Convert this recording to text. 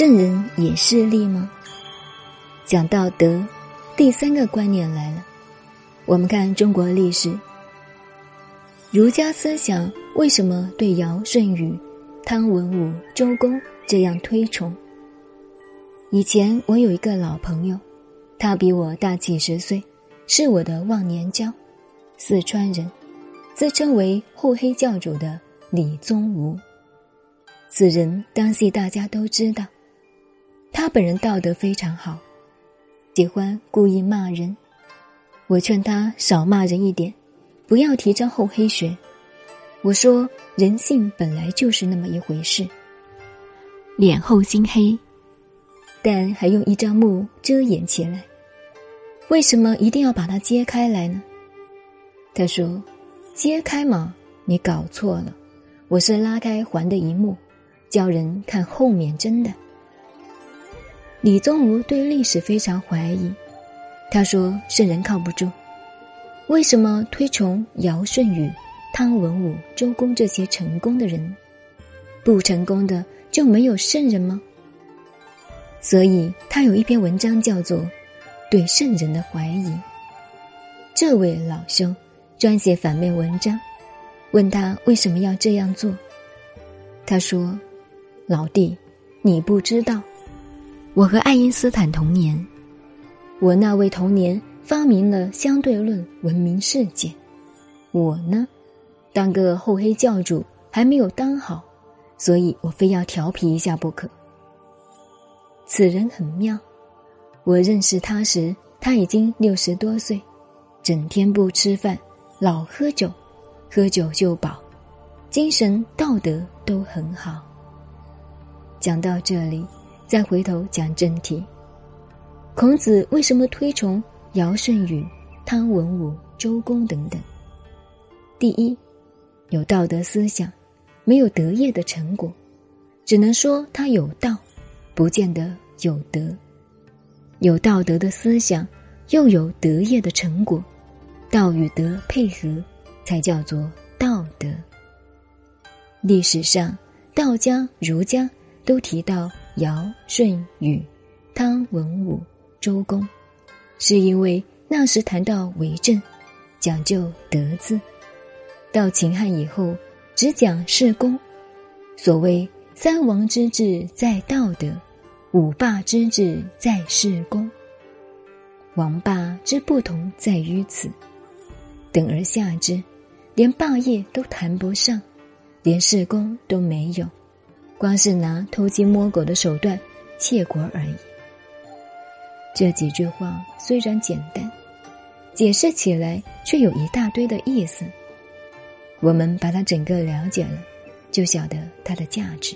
圣人也势利吗？讲道德，第三个观念来了。我们看中国历史，儒家思想为什么对尧舜禹、汤文武、周公这样推崇？以前我有一个老朋友，他比我大几十岁，是我的忘年交，四川人，自称为厚黑教主的李宗吾。此人当系大家都知道，他本人道德非常好。喜欢故意骂人，我劝他少骂人一点，不要提倡厚黑学。我说人性本来就是那么一回事，脸厚心黑，但还用一张幕遮掩起来。为什么一定要把它揭开来呢？他说：“揭开嘛，你搞错了，我是拉开环的一幕，叫人看后面真的。”李宗吾对历史非常怀疑，他说：“圣人靠不住，为什么推崇尧舜禹、汤文武、周公这些成功的人，不成功的就没有圣人吗？”所以他有一篇文章叫做《对圣人的怀疑》。这位老兄专写反面文章，问他为什么要这样做，他说：“老弟，你不知道。”我和爱因斯坦同年，我那位同年发明了相对论，闻名世界。我呢，当个厚黑教主还没有当好，所以我非要调皮一下不可。此人很妙，我认识他时他已经六十多岁，整天不吃饭，老喝酒，喝酒就饱，精神道德都很好。讲到这里。再回头讲正题，孔子为什么推崇尧舜禹、汤文武、周公等等？第一，有道德思想，没有德业的成果，只能说他有道，不见得有德。有道德的思想，又有德业的成果，道与德配合，才叫做道德。历史上，道家、儒家都提到。尧舜禹、汤文武、周公，是因为那时谈到为政，讲究德字；到秦汉以后，只讲事功。所谓三王之治在道德，五霸之治在事功。王霸之不同在于此，等而下之，连霸业都谈不上，连事功都没有。光是拿偷鸡摸狗的手段窃国而已。这几句话虽然简单，解释起来却有一大堆的意思。我们把它整个了解了，就晓得它的价值。